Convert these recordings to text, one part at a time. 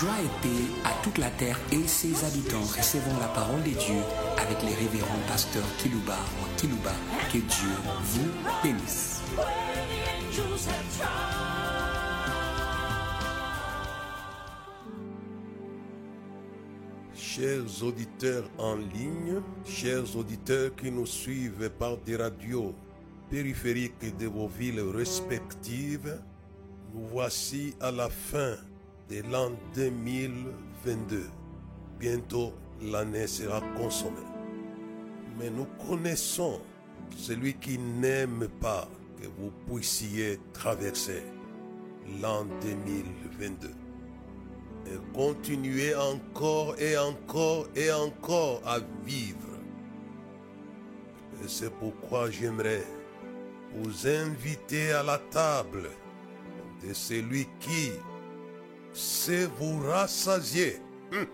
Joie et paix à toute la terre et ses habitants. Recevons la parole de Dieu avec les révérends pasteurs Kilouba ou Kilouba. Que Dieu vous bénisse. Chers auditeurs en ligne, chers auditeurs qui nous suivent par des radios périphériques de vos villes respectives, nous voici à la fin de l'an 2022. Bientôt l'année sera consommée. Mais nous connaissons celui qui n'aime pas que vous puissiez traverser l'an 2022 et continuer encore et encore et encore à vivre. Et c'est pourquoi j'aimerais vous inviter à la table de celui qui sait vous rassasier. Hum.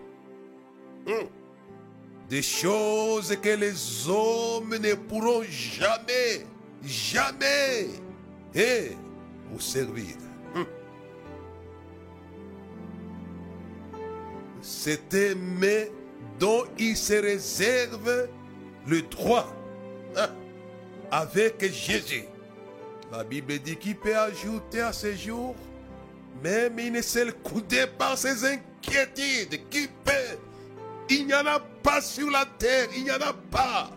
Hum. Des choses que les hommes ne pourront jamais, jamais et vous servir. Hum. C'est aimer dont il se réserve le droit hein, avec Jésus. La Bible dit qu'il peut ajouter à ce jour, même une seule coudée par ses inquiétudes, qui peut. Il n'y en a pas sur la terre, il n'y en a pas.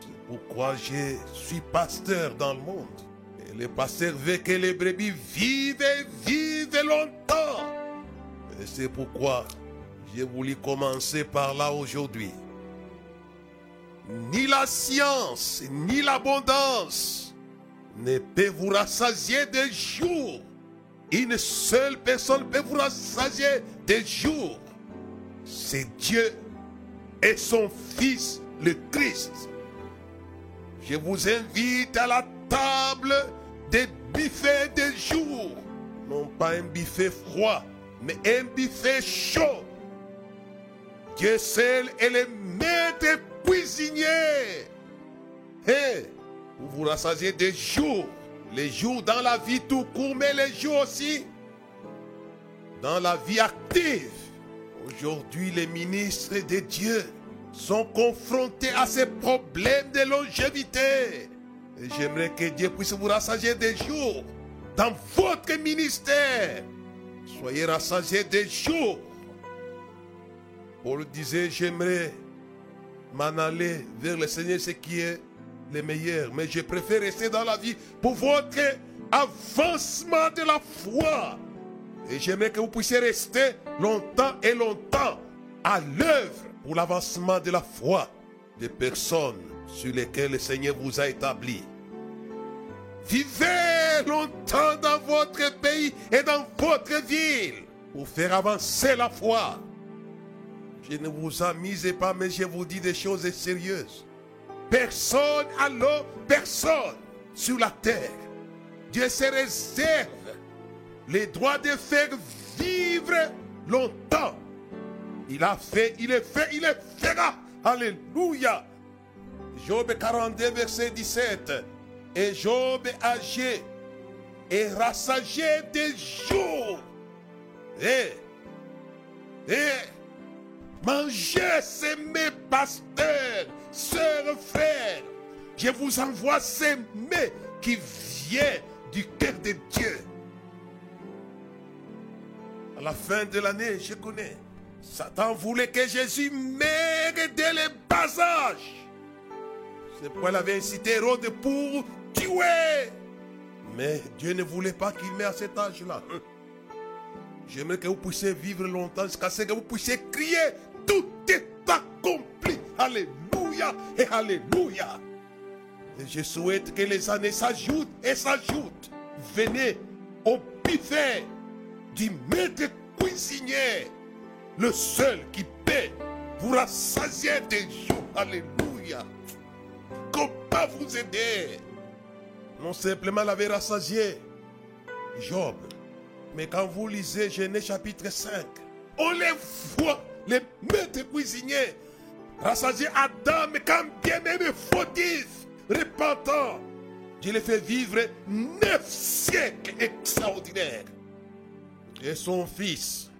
C'est pourquoi je suis pasteur dans le monde. Et le pasteur veut que les brebis vivent et vivent longtemps. Et c'est pourquoi j'ai voulu commencer par là aujourd'hui. Ni la science, ni l'abondance ne peut vous rassasier des jours. Une seule personne peut vous rassasier des jours. C'est Dieu et son Fils, le Christ. Je vous invite à la table des buffets des jours. Non pas un buffet froid, mais un buffet chaud. Dieu seul est le maître cuisinier. Et vous vous rassasiez des jours. Les jours dans la vie tout court, mais les jours aussi dans la vie active. Aujourd'hui, les ministres de Dieu sont confrontés à ces problèmes de longévité. Et j'aimerais que Dieu puisse vous rassasier des jours dans votre ministère. Soyez rassasiés des jours. Paul disait, j'aimerais m'en aller vers le Seigneur, ce qui est le meilleur. Mais je préfère rester dans la vie pour votre avancement de la foi. Et j'aimerais que vous puissiez rester longtemps et longtemps à l'œuvre pour l'avancement de la foi des personnes sur lesquelles le Seigneur vous a établi. Vivez longtemps dans votre pays et dans votre ville pour faire avancer la foi. Je ne vous amusez pas, mais je vous dis des choses sérieuses. Personne, alors personne sur la terre. Dieu se réserve les droits de faire vivre longtemps. Il a fait, il est fait, il est fera. Alléluia. Job 42, verset 17. Et Job âgé et rassagé des jours. Et, et, mangez, mes pasteurs, sœurs, frères. Je vous envoie ces mets qui viennent du cœur de Dieu. À la fin de l'année, je connais. Satan voulait que Jésus meure dès le bas âge. C'est pourquoi il avait incité Hérode pour tuer. Mais Dieu ne voulait pas qu'il meure à cet âge-là. J'aimerais que vous puissiez vivre longtemps jusqu'à ce que vous puissiez crier Tout est accompli. Alléluia et Alléluia. Et je souhaite que les années s'ajoutent et s'ajoutent. Venez au buffet du maître cuisinier, le seul qui paie vous rassasier des jours. Alléluia. Comment vous aider? Non simplement l'avait rassasié, Job, mais quand vous lisez Genèse chapitre 5, on les voit, les maîtres cuisiniers, rassasier Adam, quand bien même fautif, repentant, Dieu les fait vivre neuf siècles extraordinaires. Et son fils,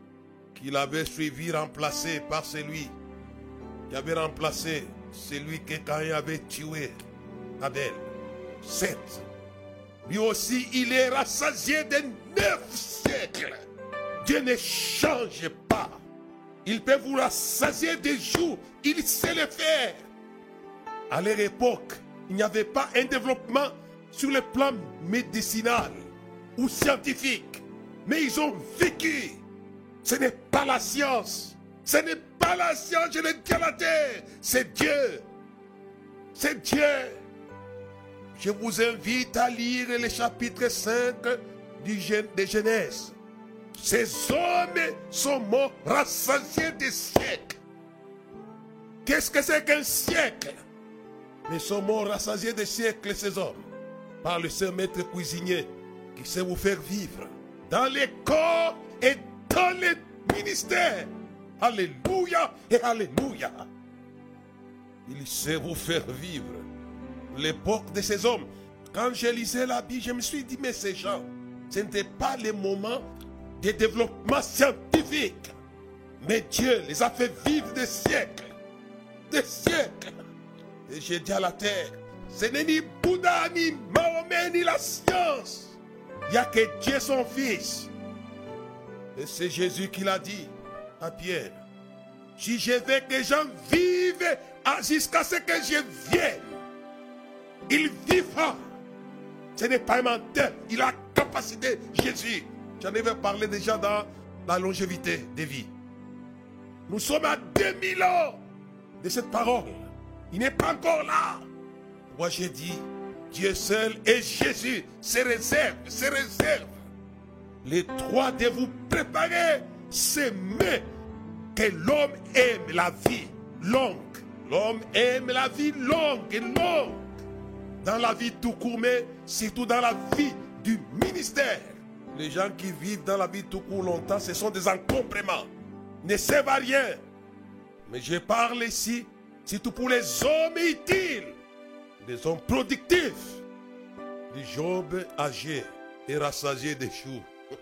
qu'il avait suivi, remplacé par celui qui avait remplacé celui que Caïn avait tué, Abel. Sept. Lui aussi, il est rassasié de neuf siècles. Dieu ne change pas. Il peut vous rassasier des jours. Il sait le faire. À leur époque, il n'y avait pas un développement sur le plan médicinal ou scientifique. Mais ils ont vécu. Ce n'est pas la science. Ce n'est pas la science, je le dis à la terre. C'est Dieu. C'est Dieu. Je vous invite à lire le chapitre 5 du de Genèse. Ces hommes sont morts rassasiés des siècles. Qu'est-ce que c'est qu'un siècle? Mais sont morts rassasiés des siècles, ces hommes. Par le seul maître cuisinier qui sait vous faire vivre dans les corps et dans les ministères. Alléluia et Alléluia. Il sait vous faire vivre. L'époque de ces hommes. Quand je lisais la Bible, je me suis dit, mais ces gens, ce n'était pas le moment de développement scientifique. Mais Dieu les a fait vivre des siècles. Des siècles. Et j'ai dit à la terre, ce n'est ni Bouddha, ni Mahomet, ni la science. Il n'y a que Dieu son Fils. Et c'est Jésus qui l'a dit à Pierre. Si je veux que les gens vivent ah, jusqu'à ce que je vienne, il vivra. Ce n'est pas un menteur. Il a capacité, Jésus. J'en avais parlé déjà dans la longévité des vies. Nous sommes à 2000 ans de cette parole. Il n'est pas encore là. Moi j'ai dit, Dieu seul et Jésus se réserve, se réserve. Les trois de vous préparer, s'aimer. Que l'homme aime la vie longue. L'homme aime la vie longue et longue. Dans la vie tout court, mais surtout dans la vie du ministère. Les gens qui vivent dans la vie tout court longtemps, ce sont des encombrements. Ne servent à rien. Mais je parle ici, surtout pour les hommes utiles, les hommes productifs. Du Job âgé et rassasié des choux.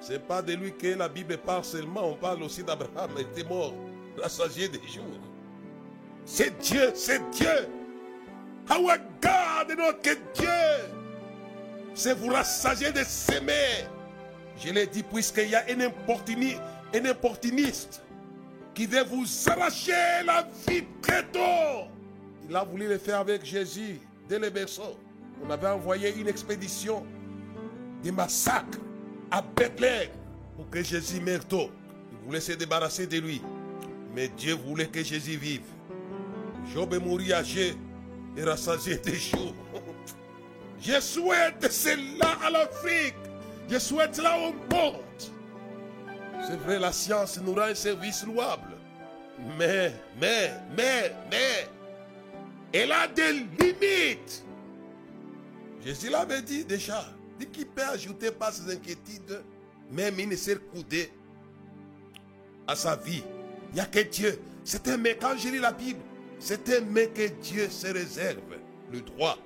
C'est pas de lui que la Bible parle seulement, on parle aussi d'Abraham, il était mort, rassasié des jours. C'est Dieu, c'est Dieu. Our God, notre Dieu. C'est vous rassasier de s'aimer. Je l'ai dit puisqu'il y a un, importuni- un opportuniste qui veut vous arracher la vie très tôt. Il a voulu le faire avec Jésus dès le berceau. On avait envoyé une expédition de massacres à Bethléem pour que Jésus meure tôt. Il voulait se débarrasser de lui. Mais Dieu voulait que Jésus vive. Job est mort âgé et rassasié des jours. Je souhaite cela à l'Afrique. Je souhaite cela au monde. C'est vrai, la science nous rend un service louable. Mais, mais, mais, mais, elle a des limites. Jésus l'avait dit déjà. Dit qu'il peut ajouter par ses inquiétudes, même une seule coudée à sa vie. Il n'y a que Dieu. C'est un mais, quand je lis la Bible, c'est un mais que Dieu se réserve le droit.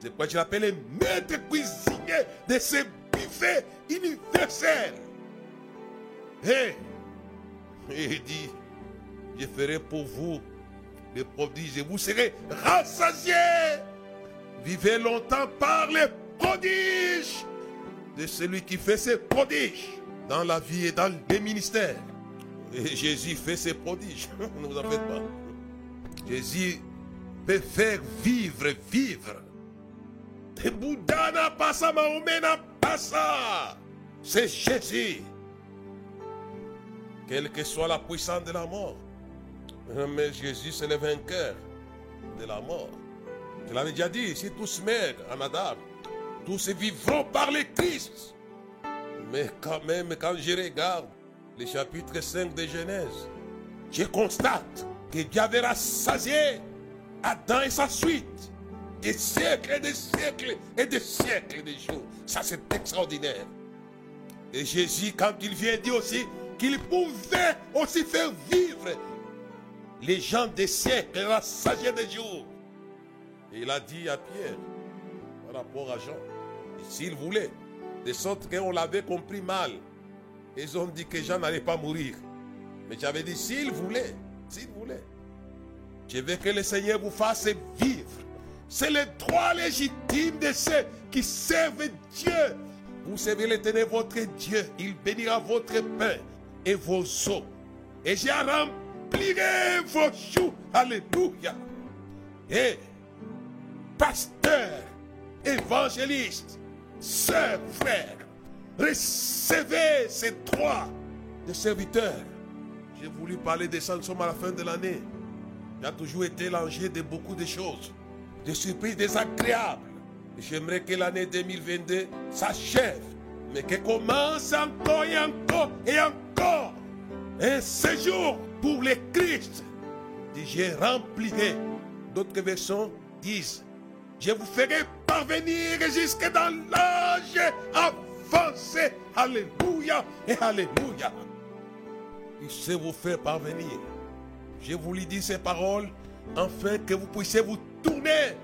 C'est pourquoi je l'appelle le maître cuisinier de ce buffet universel. Et il dit, je ferai pour vous des prodiges et vous serez rassasiés. Vivez longtemps par les prodiges de celui qui fait ses prodiges dans la vie et dans les ministères. Et Jésus fait ses prodiges. ne vous en faites pas. Jésus peut faire vivre, vivre. C'est Jésus. Quelle que soit la puissance de la mort. Mais Jésus, c'est le vainqueur de la mort. Je l'avais déjà dit, si tous meurent en Adam, tous vivront par le Christ. Mais quand même, quand je regarde le chapitre 5 de Genèse, je constate que Dieu avait rassasié Adam et sa suite. Des siècles et des siècles et des siècles de jours. Ça, c'est extraordinaire. Et Jésus, quand il vient, dit aussi qu'il pouvait aussi faire vivre les gens des siècles, rassasiés des jours. Et il a dit à Pierre, par rapport à Jean, s'il voulait, de sorte qu'on l'avait compris mal, Ils ont dit que Jean n'allait pas mourir. Mais j'avais dit, s'il voulait, s'il voulait. Je veux que le Seigneur vous fasse vivre. C'est le droit légitime de ceux qui servent Dieu. Vous servez l'éternel votre Dieu. Il bénira votre pain et vos eaux. Et je remplirai vos choux. Alléluia. Et pasteur, évangéliste, sœur, frère, recevez ces droits de serviteurs. J'ai voulu parler des sommes à la fin de l'année. Il a toujours été l'enjeu de beaucoup de choses, des surprises désagréables. J'aimerais que l'année 2022 s'achève, mais qu'elle commence encore et encore et encore. Un séjour pour les Christ. Je remplirai. D'autres versions disent Je vous ferai parvenir jusque dans l'âge avancé. Alléluia et Alléluia. Il sait vous faire parvenir. Je vous lui dis ces paroles afin que vous puissiez vous tourner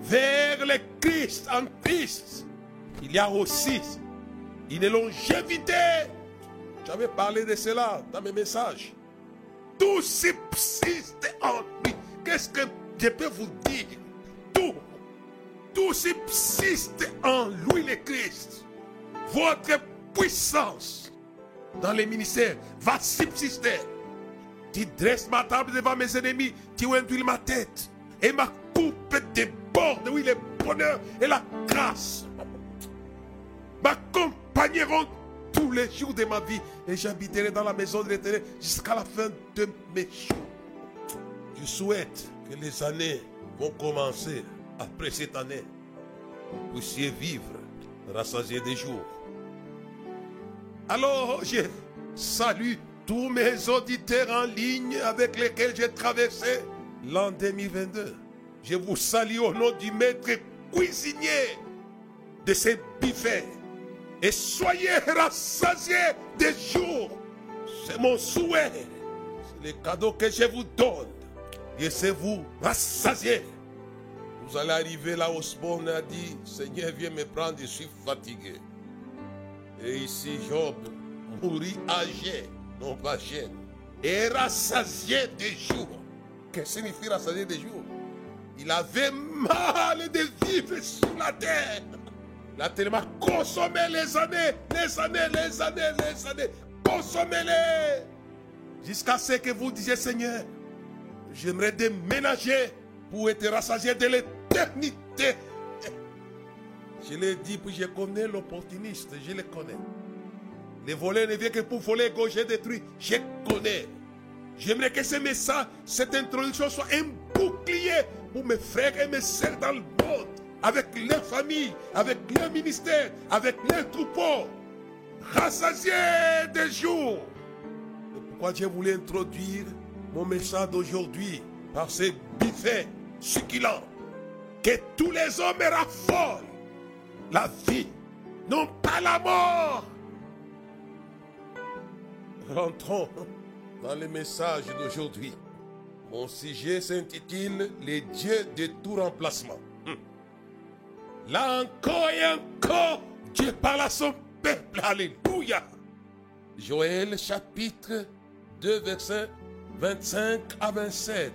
vers le Christ en Christ. Il y a aussi une longévité. J'avais parlé de cela dans mes messages. Tout subsiste en lui. Qu'est-ce que je peux vous dire? Tout. Tout subsiste en lui, le Christ. Votre puissance dans les ministères va subsister. Tu dresses ma table devant mes ennemis, tu induis ma tête et ma coupe déborde. Oui, le bonheur et la grâce m'accompagneront tous les jours de ma vie et j'habiterai dans la maison de l'éternel jusqu'à la fin de mes jours. Je souhaite que les années vont commencer après cette année. Vous puissiez vivre, rassasier des jours. Alors, je salue tous mes auditeurs en ligne avec lesquels j'ai traversé l'an 2022. Je vous salue au nom du maître cuisinier de ces buffets. Et soyez rassasiés des jours. C'est mon souhait. C'est le cadeau que je vous donne. Laissez-vous rassasier. Vous allez arriver là où spawn a dit, Seigneur, viens me prendre, je suis fatigué. Et ici, Job mourit âgé, non pas jeune. Et rassasié des jours. Que signifie rassasié des jours Il avait mal de vivre sur la terre. Il a tellement consommé les années, les années, les années, les années. Consommez-les. Jusqu'à ce que vous disiez, Seigneur, j'aimerais déménager pour être rassasié de l'éternité. Je l'ai dit, puis je connais l'opportuniste, je le connais. Les voleurs ne viennent que pour voler, gaucher, détruire. Je connais. J'aimerais que ce message, cette introduction soit un bouclier pour mes frères et mes sœurs dans le monde, avec leur famille, avec leur ministère, avec leurs troupeaux. Rassasiés des jours. Pourquoi Dieu voulait introduire mon message d'aujourd'hui par ces buffets succulents. Que tous les hommes raffolent la vie, non pas la mort. Rentrons dans le message d'aujourd'hui. Mon sujet s'intitule Les dieux de tout remplacement. Hum. Là encore et encore, Dieu parle à son peuple. Alléluia. Joël chapitre 2, verset 25 à 27.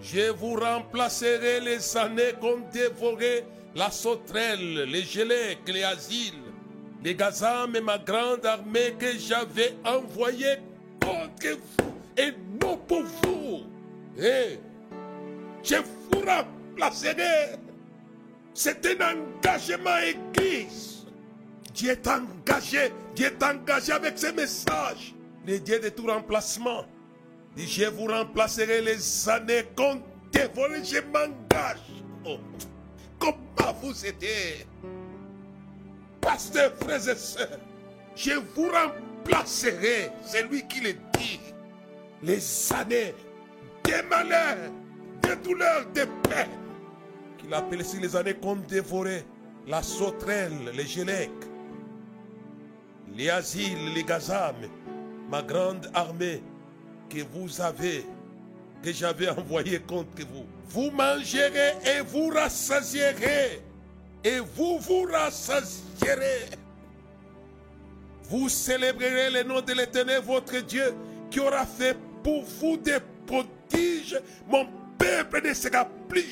Je vous remplacerai les années qu'on dévorait la sauterelle, les gelées, les asiles, les gazam et ma grande armée que j'avais envoyée contre vous et non pour vous. Et je vous remplacerai. C'est un engagement église. Dieu est engagé, Dieu est engagé avec ce message. Les dieux de tout remplacement. Je vous remplacerai les années dévore, je m'engage. Oh. Comment vous aidez Pasteur, frères et sœurs, je vous remplacerai, c'est lui qui le dit, les années des malheurs, des douleurs, des peines, qu'il appelle ici les années qu'on dévorait, la sauterelle, les gélèques, les asiles, les gazames, ma grande armée que vous avez, que j'avais envoyée contre vous. Vous mangerez et vous rassasierez. Et vous vous rassasierez. Vous célébrerez le nom de l'Éternel, votre Dieu, qui aura fait pour vous des prodiges. Mon peuple ne sera plus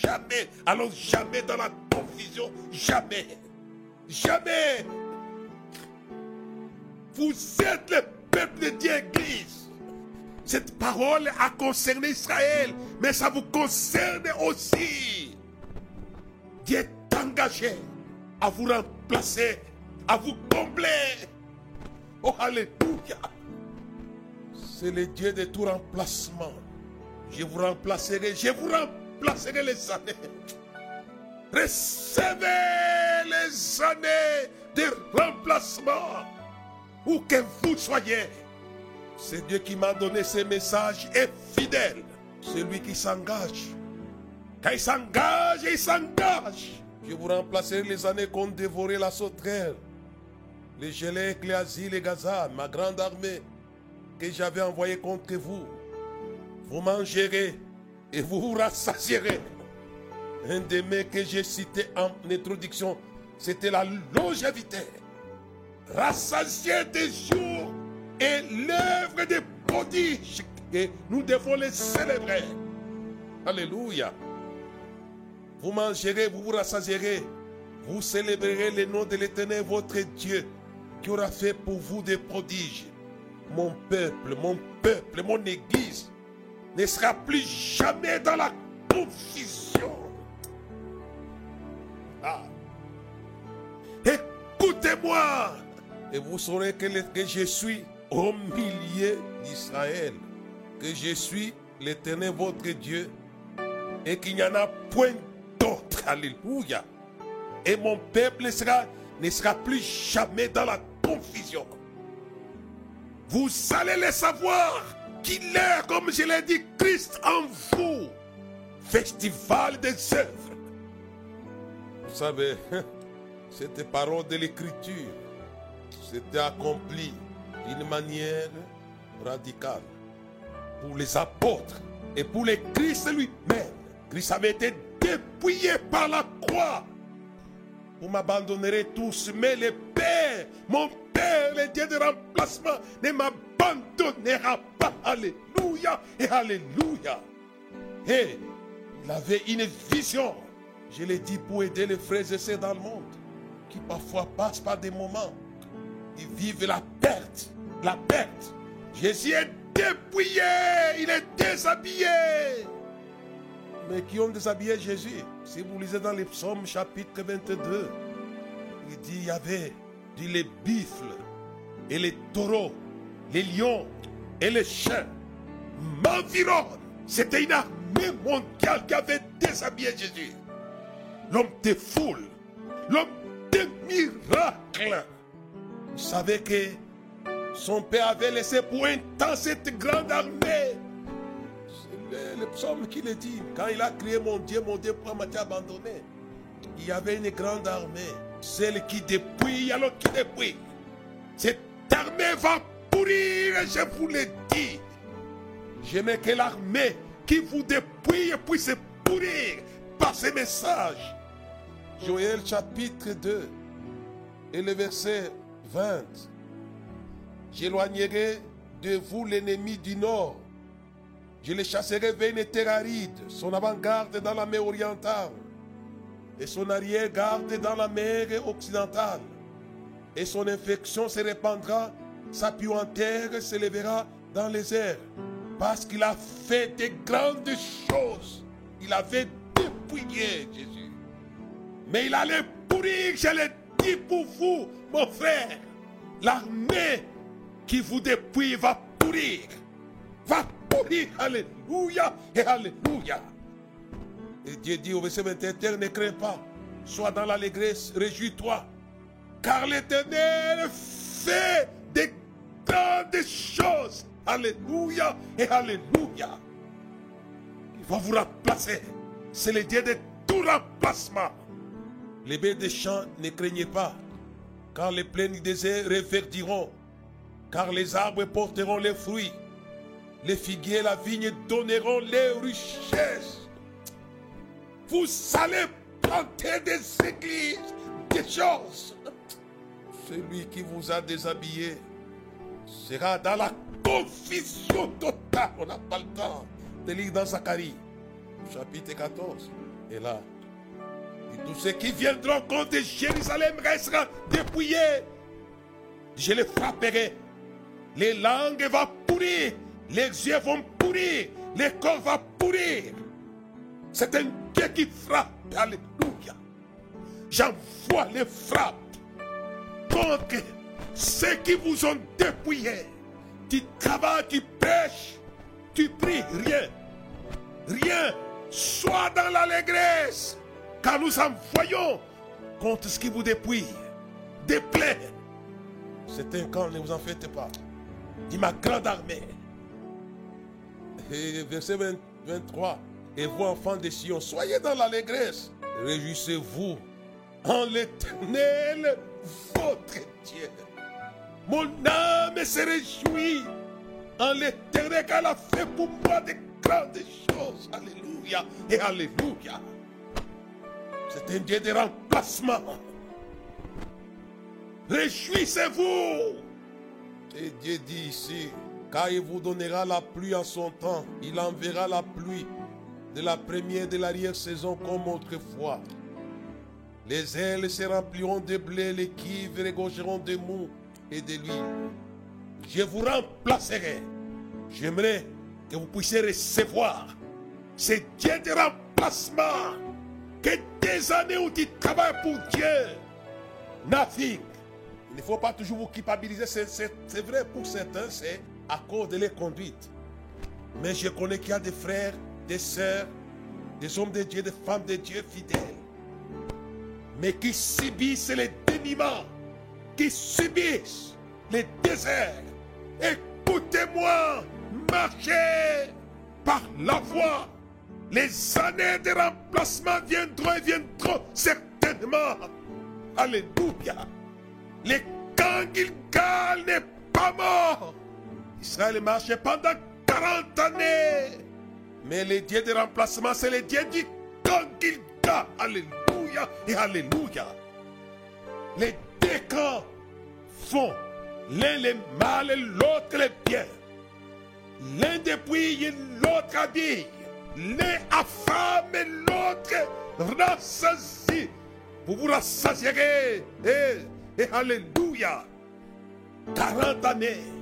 jamais, alors jamais dans la confusion, jamais, jamais. Vous êtes le peuple de Dieu, Église. Cette parole a concerné Israël, mais ça vous concerne aussi. Dieu à vous remplacer, à vous combler. Oh, Alléluia. C'est le Dieu de tout remplacement. Je vous remplacerai, je vous remplacerai les années. Recevez les années de remplacement. Où que vous soyez. C'est Dieu qui m'a donné ces messages est fidèle. Celui qui s'engage. Quand il s'engage, il s'engage. Je vous remplacerai les années qu'ont dévoré la sauterelle. Les gelées, les asiles, les Gaza, ma grande armée que j'avais envoyée contre vous. Vous mangerez et vous vous rassasierez. Un des mots que j'ai cité en introduction, c'était la longévité. Rassasier des jours et l'œuvre des prodiges. Et nous devons les célébrer. Alléluia. Vous mangerez, vous vous rassasierez. Vous célébrerez le nom de l'Éternel, votre Dieu, qui aura fait pour vous des prodiges. Mon peuple, mon peuple, mon Église ne sera plus jamais dans la confusion. Ah. Écoutez-moi et vous saurez que, que je suis au milieu d'Israël, que je suis l'Éternel votre Dieu et qu'il n'y en a point d'autre. Alléluia. Et mon peuple sera, ne sera plus jamais dans la confusion. Vous allez le savoir qu'il est, comme je l'ai dit, Christ en vous. Festival des œuvres. Vous savez, cette parole de l'Écriture s'était accomplie d'une manière radicale pour les apôtres et pour le Christ lui-même. Christ avait été dépouillé par la croix. Vous m'abandonnerez tous, mais le Père, mon Père, le Dieu de remplacement, ne m'abandonnera pas. Alléluia et Alléluia. Et il avait une vision, je l'ai dit, pour aider les frères et sœurs dans le monde, qui parfois passent par des moments, ils vivent la perte, la perte. Jésus est dépouillé, il est déshabillé mais qui ont déshabillé Jésus. Si vous lisez dans les psaumes chapitre 22, il dit il y avait dit les bifles et les taureaux, les lions et les chiens m'environnent. C'était une armée mondiale qui avait déshabillé Jésus. L'homme des foules, l'homme des miracles. Il savait que son père avait laissé pour un temps cette grande armée le, psaume qui le dit, quand il a crié mon Dieu, mon Dieu, pourquoi m'a abandonné? Il y avait une grande armée, celle qui dépouille alors qui dépouille. Cette armée va pourrir, je vous le dis. J'aimais que l'armée qui vous dépouille puisse pourrir par ces messages. Joël chapitre 2 et le verset 20. J'éloignerai de vous l'ennemi du nord je les chasserai vers une terre aride, son avant-garde dans la mer orientale, et son arrière-garde dans la mer occidentale. Et son infection se répandra, sa puanteur se lèvera dans les airs, parce qu'il a fait de grandes choses. Il avait dépouillé Jésus. Mais il allait pourrir, je l'ai dit pour vous, mon frère. L'armée qui vous dépouille va pourrir. Va Alléluia et Alléluia. Et Dieu dit au verset 21, ne crains pas, sois dans l'allégresse, réjouis-toi, car l'Éternel fait des grandes choses. Alléluia et Alléluia. Il va vous remplacer. C'est le Dieu de tout remplacement. Les baies des champs ne craignez pas, car les plaines du désert reverdiront, car les arbres porteront les fruits les figuiers et la vigne donneront les richesses. Vous allez planter des églises, des choses. celui qui vous a déshabillé sera dans la confusion totale. On n'a pas le temps de lire dans Zacharie, chapitre 14. Et là, tous ceux qui viendront contre Jérusalem resteront dépouillés. Je les frapperai. Les langues vont pourrir. Les yeux vont pourrir. Les corps vont pourrir. C'est un Dieu qui frappe. Alléluia. J'envoie les frappes contre ceux qui vous ont dépouillés. Tu travailles, tu pêches, tu pries, rien. Rien. Sois dans l'allégresse. Car nous envoyons contre ce qui vous dépouille. Déplaît. C'est un camp, ne vous en faites pas. Dit ma grande armée. Et verset 23. Et vous, enfants de Sion, soyez dans l'allégresse. Réjouissez-vous en l'éternel, votre Dieu. Mon âme se réjouit en l'éternel qu'elle a fait pour moi de grandes choses. Alléluia et Alléluia. C'est un Dieu de remplacement. Réjouissez-vous. Et Dieu dit ici, car il vous donnera la pluie en son temps. Il enverra la pluie de la première et de l'arrière-saison comme autrefois. Les ailes se rempliront de blé, les cuivres regorgeront de mou et de l'huile. Je vous remplacerai. J'aimerais que vous puissiez recevoir ce Dieu de remplacement. Que des années où tu travailles pour Dieu naviguent. Il ne faut pas toujours vous culpabiliser. C'est vrai pour certains, c'est à cause de leur conduite. Mais je connais qu'il y a des frères, des sœurs, des hommes de Dieu, des femmes de Dieu fidèles mais qui subissent les déniements, qui subissent les déserts. Écoutez-moi, marchez par la voie. Les années de remplacement viendront et viendront certainement. Alléluia. Les Gilgal n'est pas mort. Israël marchait pendant 40 années. Mais les dieux de remplacement, c'est les dieux du Gilgal. Alléluia et Alléluia. Les deux camps font l'un les mal et l'autre les bien. L'un dépouille l'autre habille. L'un affame et l'autre rassasie. Vous vous rassasierez. Et, et Alléluia. 40 années.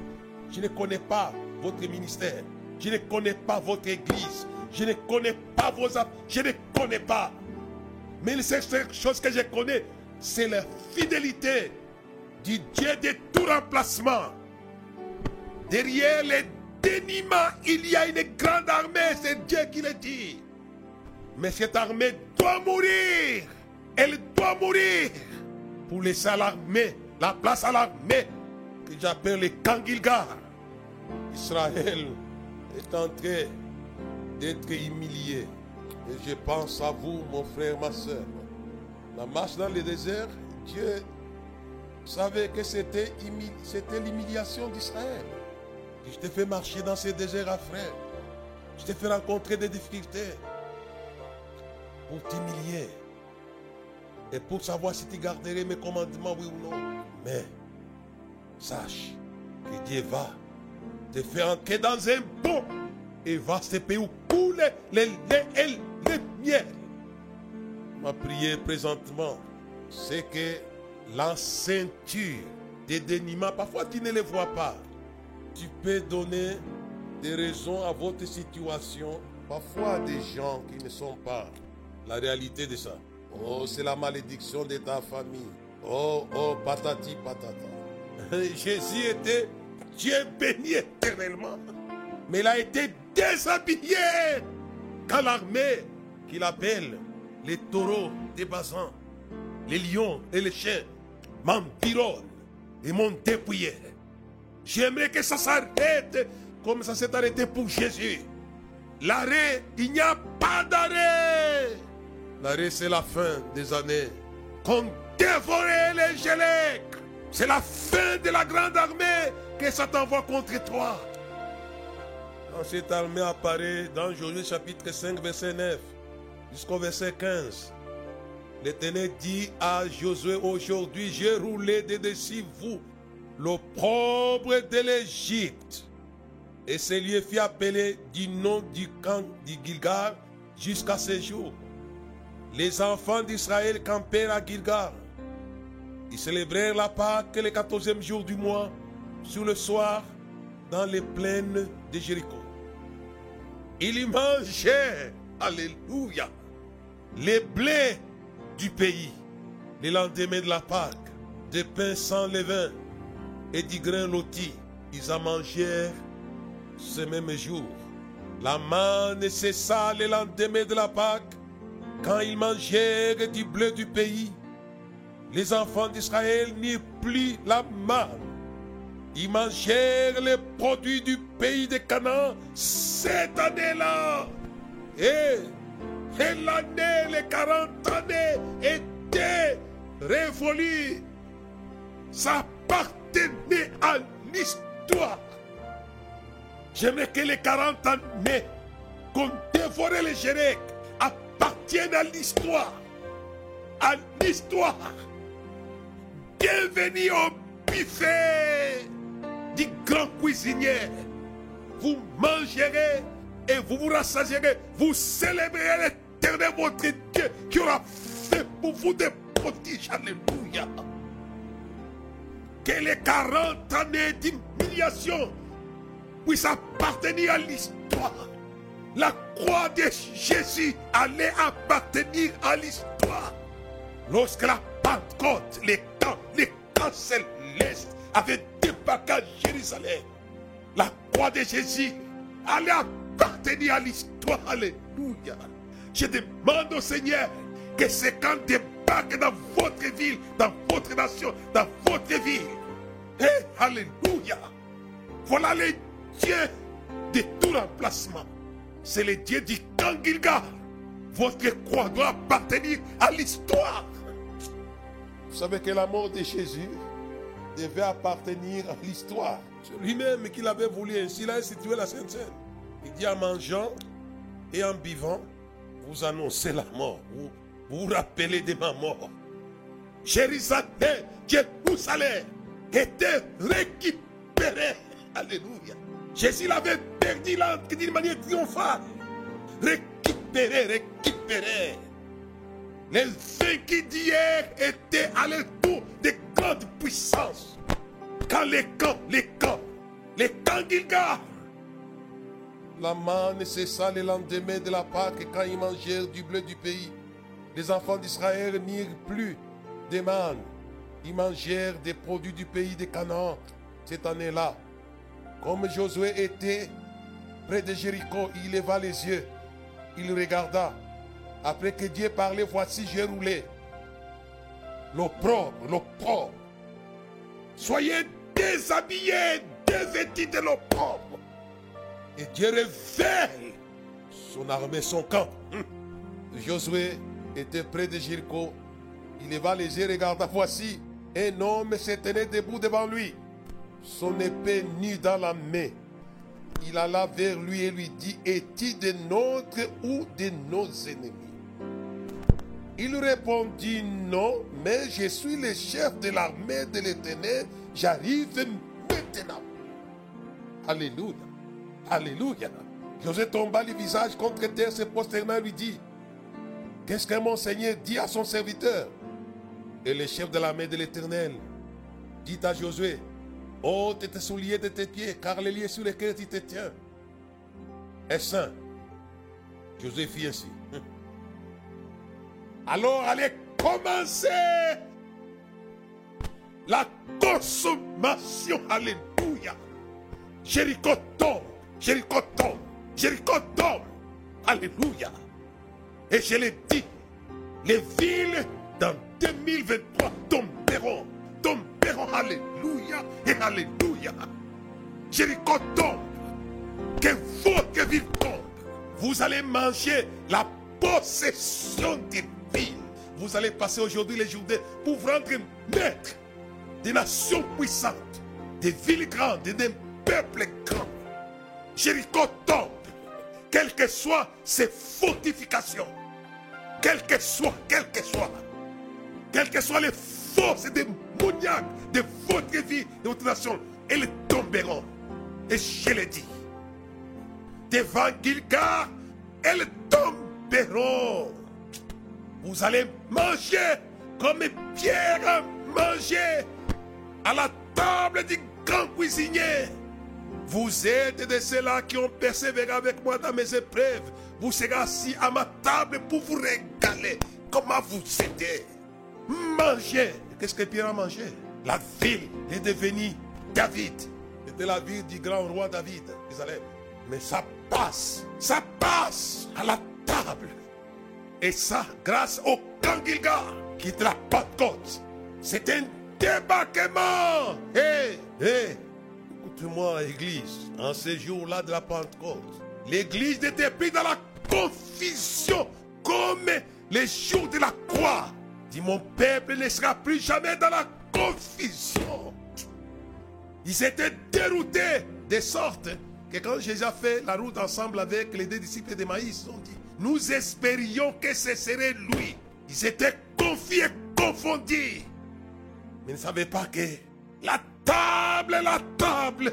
Je ne connais pas votre ministère. Je ne connais pas votre église. Je ne connais pas vos... Je ne connais pas. Mais la seule chose que je connais, c'est la fidélité du Dieu de tout remplacement. Derrière les déniements, il y a une grande armée, c'est Dieu qui le dit. Mais cette armée doit mourir. Elle doit mourir pour laisser l'armée, la place à l'armée que j'appelle les Kangilgar. Israël est en train d'être humilié. Et je pense à vous, mon frère, ma soeur. La marche dans le désert, Dieu savait que c'était l'humiliation d'Israël. Je t'ai fait marcher dans ces déserts frère. Je t'ai fait rencontrer des difficultés pour t'humilier et pour savoir si tu garderais mes commandements, oui ou non. Mais sache que Dieu va te faire entrer dans un bon et vaste pays où coule les lait et les. Ma prière présentement, c'est que la ceinture des déniements, parfois tu ne les vois pas. Tu peux donner des raisons à votre situation, parfois des gens qui ne sont pas la réalité de ça. Oh, c'est la malédiction de ta famille. Oh, oh, patati patata. Jésus était Dieu béni éternellement. Mais il a été déshabillé quand l'armée qu'il appelle les taureaux des basans, les lions et les chiens m'environnent et m'ont dépouillé. J'aimerais que ça s'arrête comme ça s'est arrêté pour Jésus. L'arrêt, il n'y a pas d'arrêt. L'arrêt, c'est la fin des années. Qu'on dévorait les gélèques. C'est la fin de la grande armée que Satan envoie contre toi. Quand cette armée apparaît dans Josué chapitre 5, verset 9 jusqu'au verset 15. L'Éternel dit à Josué aujourd'hui, j'ai roulé de dessus vous l'opprobre de l'Égypte. Et ce lieu fut appelé du nom du camp du Gilgal jusqu'à ce jour. Les enfants d'Israël campèrent à Gilgal. Ils célébrèrent la Pâque le quatorzième jour du mois, sur le soir, dans les plaines de Jéricho. Ils y mangeaient, alléluia, les blés du pays, le lendemain de la Pâque, des pains sans levain et du grain loti. Ils en mangèrent ce même jour. La manne cessa le lendemain de la Pâque, quand ils mangèrent du bleu du pays. Les enfants d'Israël n'eurent plus la manne. Ils mangèrent les produits du pays de Canaan cette année-là. Et, l'année, les 40 années étaient révolues. Ça appartenait à l'histoire. J'aimerais que les 40 années qu'on dévorait les Jéréques appartiennent à l'histoire. À l'histoire. Bienvenue au buffet du grand cuisinier. Vous mangerez et vous vous rassasierez. Vous célébrerez l'éternel votre Dieu qui aura fait pour vous des prodiges. Alléluia. Que les 40 années d'humiliation puissent appartenir à l'histoire. La croix de Jésus allait appartenir à l'histoire. Lorsque la Pentecôte, les camps, les camps célestes avaient débarqué à Jérusalem, la croix de Jésus allait appartenir à l'histoire. Alléluia. Je demande au Seigneur que ces camps débarquent dans votre ville, dans votre nation, dans votre ville. Et Alléluia. Voilà les dieux de tout remplacement. C'est le Dieu du camp Gilgal. Votre croix doit appartenir à l'histoire. Vous savez que la mort de Jésus devait appartenir à l'histoire. C'est lui-même qui l'avait voulu ainsi. Il a institué la Sainte Seine. Il dit en mangeant et en buvant, vous annoncez la mort. Vous vous, rappelez de ma mort. Jérusalem, Jérusalem était récupéré. Alléluia. Jésus l'avait perdu d'une manière triomphale. Récupéré, récupéré. Les vaincus d'hier étaient à tour de grandes puissances. Quand les camps, les camps, les camps. La manne cessa le lendemain de la Pâque quand ils mangèrent du bleu du pays. Les enfants d'Israël n'irent plus des mannes. Ils mangèrent des produits du pays de Canaan cette année-là. Comme Josué était près de Jéricho, il leva les yeux. Il regarda. Après que Dieu parlait, voici, j'ai roulé. L'opprobre, l'opprobre. Soyez déshabillés, dévêtis de l'opprobre. Et Dieu révèle son armée, son camp. Hum. Josué était près de Jéricho. Il leva les yeux, regarda, voici, un homme se tenait debout devant lui son épée nue dans la main. Il alla vers lui et lui dit, es-tu de nôtres ou de nos ennemis? Il répondit, non, mais je suis le chef de l'armée de l'Éternel, j'arrive maintenant. Alléluia. Alléluia. José tomba le visage contre terre, se prosterna et lui dit, qu'est-ce que mon Seigneur dit à son serviteur? Et le chef de l'armée de l'Éternel dit à Josué, ôte tes souliers de tes pieds, car les lieux sur lesquels tu te tiens est saint. Josué fit ainsi. Alors allez commencer la consommation. Alléluia. Jéricho tombe, Jéricho tombe, Jéricho tombe. Alléluia. Et je l'ai dit, les villes dans 2023 tomberont, tomberont. Alléluia et Alléluia. Jéricho tombe. Que votre ville tombe. Vous allez manger la possession des Vous allez passer aujourd'hui les journées pour vous rendre maître des nations puissantes, des villes grandes, des peuples grands. Jéricho tombe, quelles que soient ses fortifications, quelles que soient, quelles que soient. quelles que soient les forces démoniaques de votre vie, de votre nation, elles tomberont. Et je l'ai dit, devant Gilgar, elles tomberont. Vous allez manger comme Pierre a mangé à la table du grand cuisinier. Vous êtes de ceux-là qui ont persévéré avec moi dans mes épreuves. Vous serez assis à ma table pour vous régaler. Comment vous êtes Mangez. Qu'est-ce que Pierre a mangé? La ville est devenue David. C'était la ville du grand roi David. Mais ça passe, ça passe à la table. Et ça, grâce au grand Gilgal qui te la Pentecôte. C'est un débarquement. Hé, hé, écoute-moi, Église, en ces jours-là de la Pentecôte, l'Église était prise dans la confusion comme les jours de la croix. Dit mon peuple ne sera plus jamais dans la confusion. Ils étaient déroutés de sorte que quand Jésus a fait la route ensemble avec les deux disciples de Maïs, ils ont dit, nous espérions que ce serait lui. Ils étaient confiés, confondus. Mais ils ne savaient pas que la table, la table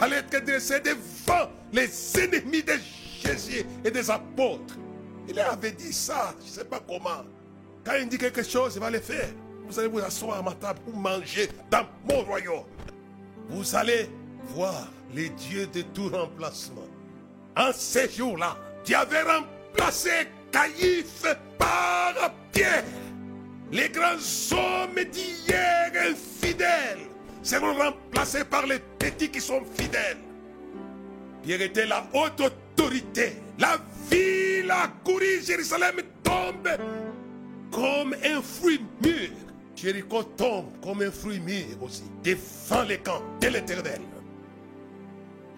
allait être dressée devant les ennemis de Jésus et des apôtres. Il avait dit ça, je ne sais pas comment. Quand il dit quelque chose, il va le faire. Vous allez vous asseoir à ma table pour manger dans mon royaume. Vous allez voir les dieux de tout remplacement. En ces jours-là, Dieu avait remplacé Caïphe par Pierre. Les grands hommes d'hier infidèles seront remplacés par les petits qui sont fidèles. Pierre était la haute autorité. La ville a couru, Jérusalem tombe comme un fruit mûr. Jéricho tombe comme un fruit mûr aussi. Défend les camps de l'éternel.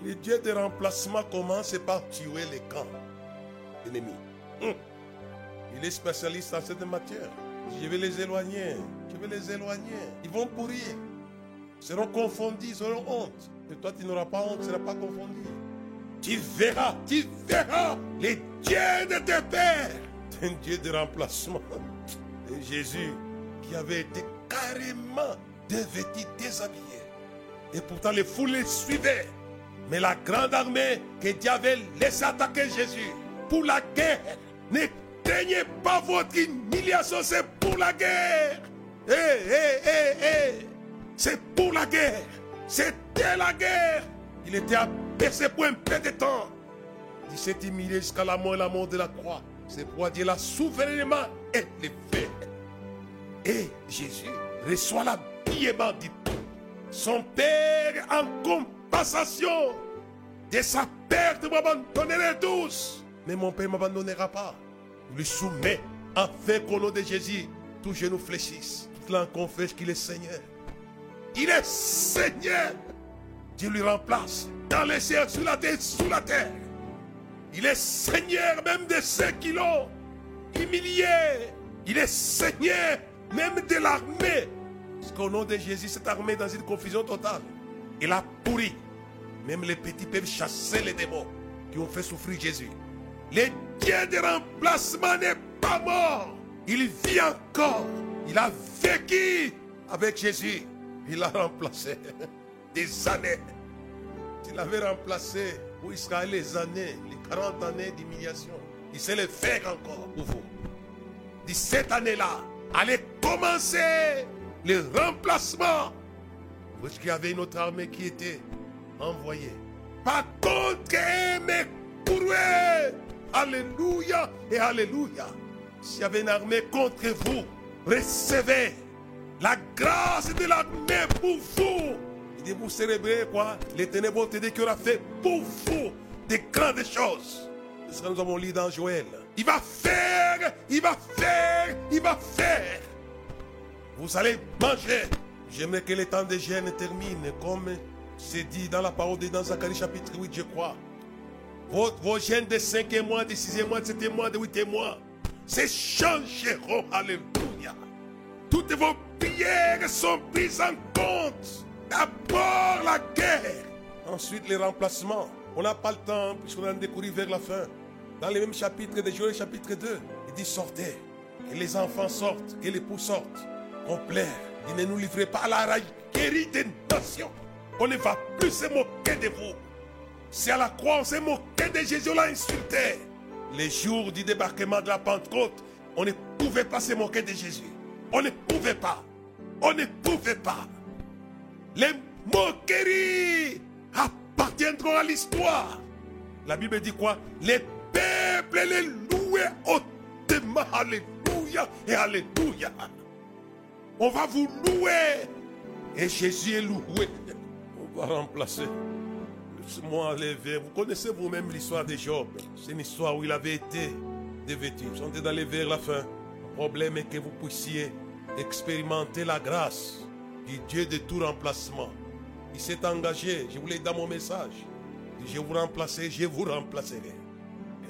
Le Dieu de remplacement commence par tuer les camps ennemis. Hum. Il est spécialiste en cette matière. Je vais les éloigner. Je vais les éloigner. Ils vont pourrir. Ils seront confondus, ils auront honte. Et toi, tu n'auras pas honte, tu ne seras pas confondu. Tu verras, tu verras les dieux de tes pères. Un Dieu de remplacement. Jésus, qui avait été carrément dévêtu, déshabillé. Et pourtant, les foules les suivaient. Mais la grande armée que Dieu avait laissé attaquer Jésus pour la guerre. Ne craignez pas votre humiliation, c'est pour la guerre. Hé, hé, hé, hé. C'est pour la guerre. C'était la guerre. Il était abaissé pour un peu de temps. Il s'est humilié jusqu'à la mort et la mort de la croix. C'est pourquoi Dieu l'a souverainement élevé. Et Jésus reçoit l'habillement du tout. Son Père en compensation de sa perte m'abandonnerait tous. Mais mon Père ne m'abandonnera pas. Il lui soumet afin qu'au nom de Jésus, tous genoux fléchissent. Toute langue confesse qu'il est Seigneur. Il est Seigneur. Dieu lui remplace dans les cieux, sous la terre, sous la terre. Il est Seigneur même de ceux qui l'ont humilié. Il est Seigneur même de l'armée. Parce qu'au nom de Jésus, cette armée est dans une confusion totale. Il a pourri. Même les petits peuvent chasser les démons qui ont fait souffrir Jésus. Le Dieu de remplacement n'est pas mort. Il vit encore. Il a vécu avec Jésus. Il l'a remplacé des années. Il avait remplacé pour Israël les années, les 40 années d'humiliation. Il sait le faire encore pour vous. Dit cette année-là, allez commencer le remplacement. Parce qu'il y avait une autre armée qui était envoyée? Par contre, pour eux. Alléluia et Alléluia. S'il y avait une armée contre vous, recevez la grâce de l'armée pour vous. Il dit, vous célébrez quoi? Les ténèbres te dit qu'il aura fait pour vous des grandes choses. C'est ce que nous avons lu dans Joël. Il va faire, il va faire, il va faire. Vous allez manger. J'aimerais que le temps de gêne termine comme c'est dit dans la parole de dans Zacharie chapitre 8, je crois. Vos, vos gènes de 5 mois, de 6 mois, de 7 mois, de 8 mois, se changeront. Alléluia. Toutes vos prières sont prises en compte. D'abord la guerre, ensuite les remplacements. On n'a pas le temps, puisqu'on a découvert vers la fin. Dans le même chapitre de Joël, chapitre 2, il dit sortez. Que les enfants sortent, que les l'époux sortent. Qu'on plaire. Il ne nous livrez pas à la raillerie des nations. On ne va plus se moquer de vous. C'est à la croix, on s'est moqué de Jésus, on l'a insulté. Les jours du débarquement de la Pentecôte, on ne pouvait pas se moquer de Jésus. On ne pouvait pas. On ne pouvait pas. Les moqueries appartiendront à l'histoire. La Bible dit quoi? Les peuples les louaient hautement. Alléluia et Alléluia. On va vous louer. Et Jésus est loué. On va remplacer moi levé. Vous connaissez vous-même l'histoire de Job. C'est une histoire où il avait été dévêtu. Vous sentez d'aller vers la fin. Le problème est que vous puissiez expérimenter la grâce du Dieu de tout remplacement. Il s'est engagé, je vous l'ai dans mon message. Je vous remplacer, je vous remplacerai.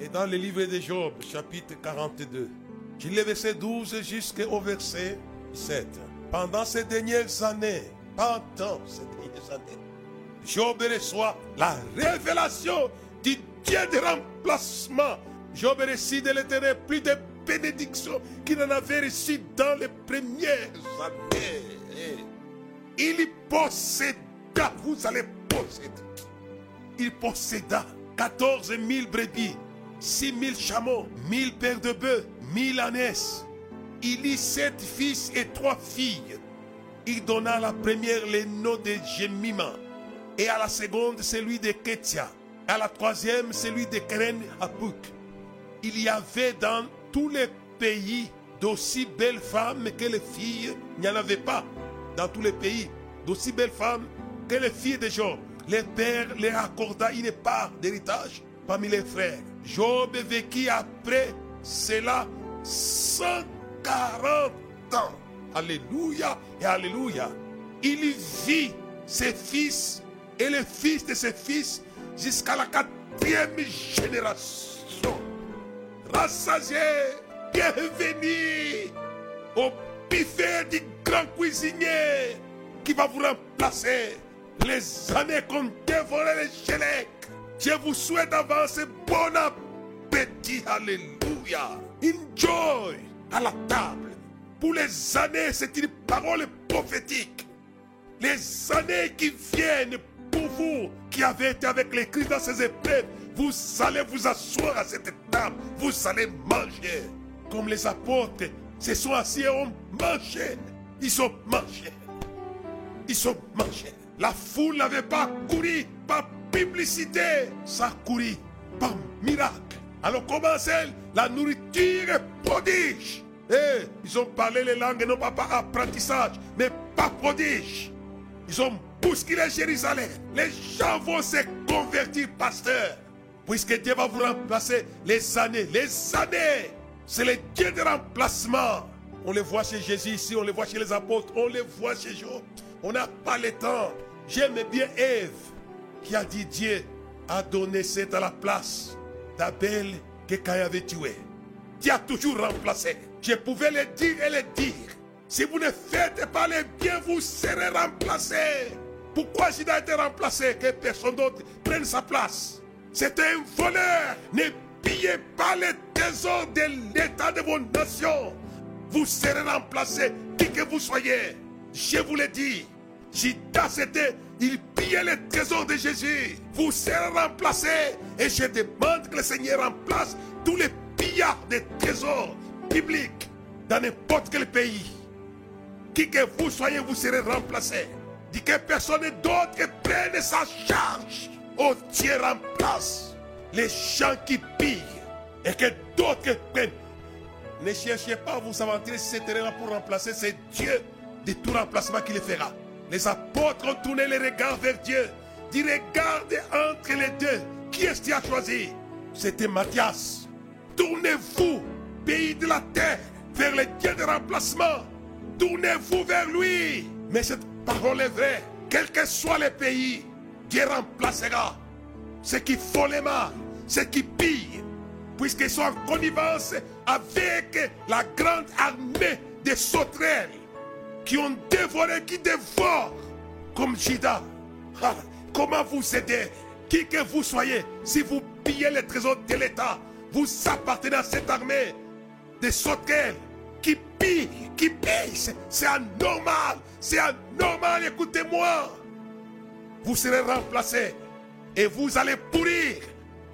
Et dans le livre de Job, chapitre 42, je lis verset 12 jusqu'au verset 7. Pendant ces dernières années, pendant ces dernières années, Job reçoit la révélation du Dieu de remplacement. Job reçut de l'éternel plus de bénédictions qu'il en avait reçu dans les premières années. Il posséda, vous allez posséder. Il posséda 14 000 brebis, 6 000 chameaux, 1000 paires de bœufs, 1000 ânesses. Il eut sept fils et trois filles. Il donna à la première les noms de Jemima, et à la seconde celui de Ketia, et à la troisième celui de Keren. Il y avait dans tous les pays d'aussi belles femmes que les filles, il n'y en avait pas dans tous les pays d'aussi belles femmes que les filles de Job. Les pères leur accorda une part d'héritage parmi les frères. Job vécut après cela 140 ans. Alléluia et Alléluia. Il vit ses fils et les fils de ses fils jusqu'à la quatrième génération. Rassasié, bienvenue au buffet du grand cuisinier qui va vous remplacer les années qu'on dévorait les chélecs. Je vous souhaite d'avancer bon appétit. Alléluia. Enjoy à la table. Pour les années, c'est une parole prophétique. Les années qui viennent vous qui avez été avec les Christ dans ces épreuves, vous allez vous asseoir à cette table. Vous allez manger. Comme les apôtres se sont assis et ont mangé. Ils ont mangé. Ils ont mangé. La foule n'avait pas couru par publicité. Ça a couru par miracle. Alors comment c'est la nourriture prodige eh, Ils ont parlé les langues non pas par apprentissage, mais par prodige. Ils ont bousculé Jérusalem. Les gens vont se convertir, pasteur. Puisque Dieu va vous remplacer les années. Les années. C'est le Dieu de remplacement. On les voit chez Jésus ici, on les voit chez les apôtres, on les voit chez Job. On n'a pas le temps. J'aime bien Ève qui a dit Dieu a donné cette à la place d'Abel que Caïn avait tué. Dieu a toujours remplacé. Je pouvais le dire et le dire. Si vous ne faites pas le bien, vous serez remplacé. Pourquoi Judas a été remplacé? Que personne d'autre prenne sa place. C'est un voleur. Ne pillez pas les trésors de l'état de vos nations. Vous serez remplacé, qui que vous soyez. Je vous l'ai dit. Judas c'était, il pillait les trésors de Jésus. Vous serez remplacé. Et je demande que le Seigneur remplace tous les pillards des trésors bibliques dans n'importe quel pays. Qui que vous soyez, vous serez remplacé. Dit que personne d'autre prenne sa charge. Oh Dieu remplace les gens qui pillent et que d'autres prennent. Ne cherchez pas à vous aventurer sur ce terrain pour remplacer. C'est Dieu de tout remplacement qui le fera. Les apôtres ont tourné les regards vers Dieu. Dit regarde entre les deux. Qui est-ce qui a choisi? C'était Matthias. Tournez-vous, pays de la terre, vers le Dieu de remplacement. Tournez-vous vers lui. Mais cette parole est vraie. Quel que soit le pays, Dieu remplacera ceux qui font les mal, ceux qui pillent, puisqu'ils sont en connivence avec la grande armée des sauterelles qui ont dévoré, qui dévorent comme Jida. Ah, comment vous aider? Qui que vous soyez, si vous pillez les trésors de l'État, vous appartenez à cette armée des sauterelles pille, qui pille. C'est anormal. C'est anormal, écoutez-moi. Vous serez remplacés et vous allez pourrir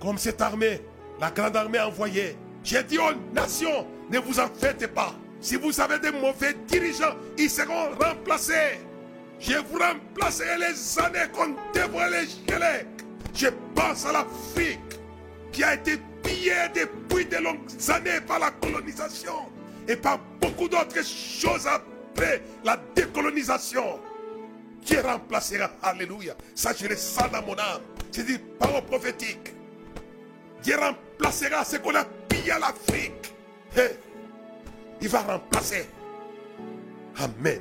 comme cette armée, la grande armée envoyée. J'ai dit aux nations, ne vous en faites pas. Si vous avez des mauvais dirigeants, ils seront remplacés. Je vous remplacerai les années qu'on devrait les. Je pense à l'Afrique qui a été pillée depuis de longues années par la colonisation et par beaucoup d'autres choses après la décolonisation. Dieu remplacera, alléluia. Ça, je le sens dans mon âme. C'est dit parole prophétique. Dieu remplacera ce qu'on a pillé à l'Afrique. Il va remplacer. Amen.